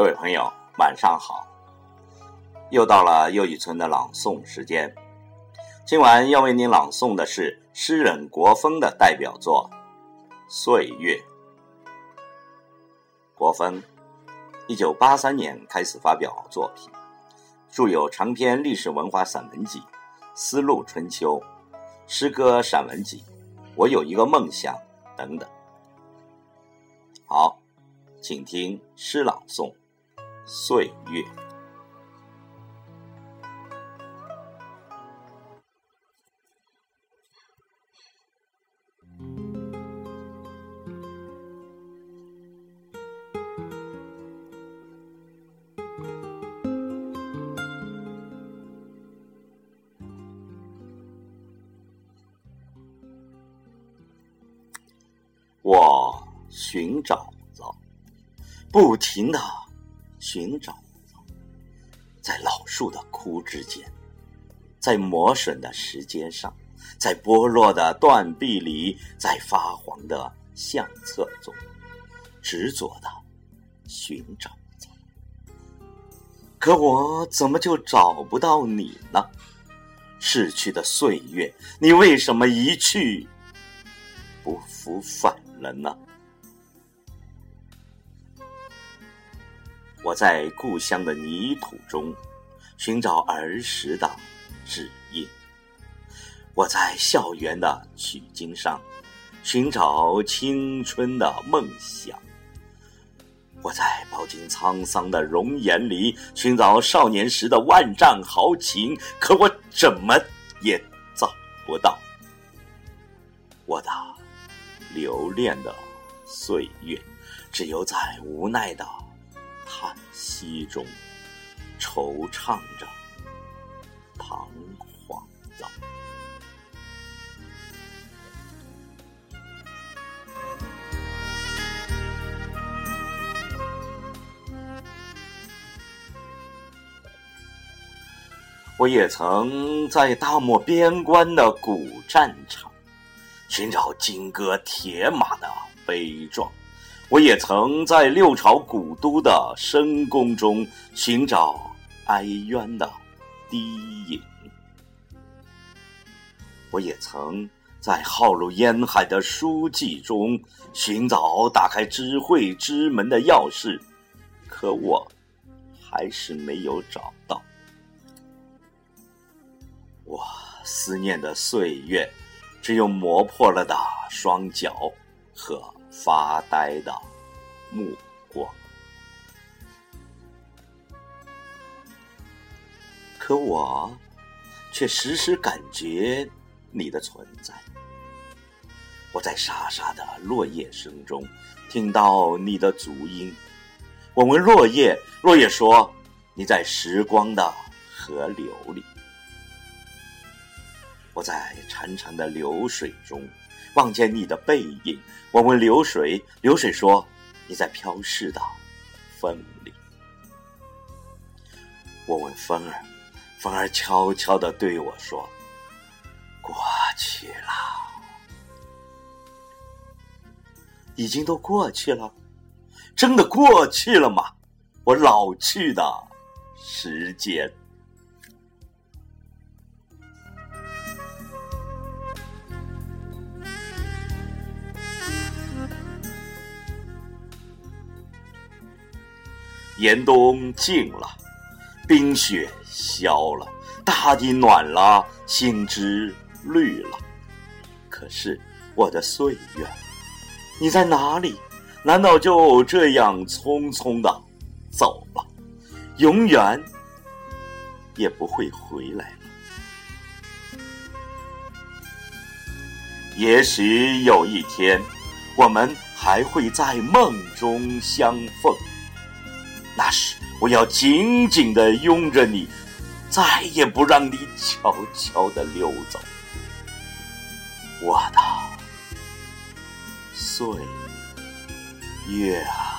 各位朋友，晚上好！又到了又一村的朗诵时间。今晚要为您朗诵的是诗人国风的代表作《岁月》。国风，一九八三年开始发表作品，著有长篇历史文化散文集《丝路春秋》、诗歌散文集《我有一个梦想》等等。好。请听诗朗诵《岁月》。我寻找着。不停的寻找，在老树的枯枝间，在磨损的石阶上，在剥落的断壁里，在发黄的相册中，执着的寻找着。可我怎么就找不到你呢？逝去的岁月，你为什么一去不复返了呢？我在故乡的泥土中寻找儿时的指印，我在校园的曲径上寻找青春的梦想，我在饱经沧桑的容颜里寻找少年时的万丈豪情，可我怎么也找不到。我的留恋的岁月，只有在无奈的。叹息中，惆怅着，彷徨着。我也曾在大漠边关的古战场，寻找金戈铁马的悲壮。我也曾在六朝古都的深宫中寻找哀怨的低影，我也曾在浩如烟海的书记中寻找打开智慧之门的钥匙，可我还是没有找到。我思念的岁月，只有磨破了的双脚和。发呆的目光，可我却时时感觉你的存在。我在沙沙的落叶声中听到你的足音。我问落叶，落叶说：“你在时光的河流里。”我在潺潺的流水中。望见你的背影，我问流水，流水说：“你在飘逝的风里。”我问风儿，风儿悄悄的对我说：“过去了，已经都过去了，真的过去了吗？我老去的时间。”严冬静了，冰雪消了，大地暖了，心枝绿了。可是我的岁月，你在哪里？难道就这样匆匆的走了，永远也不会回来了？也许有一天，我们还会在梦中相逢。那时，我要紧紧的拥着你，再也不让你悄悄的溜走，我的岁月啊！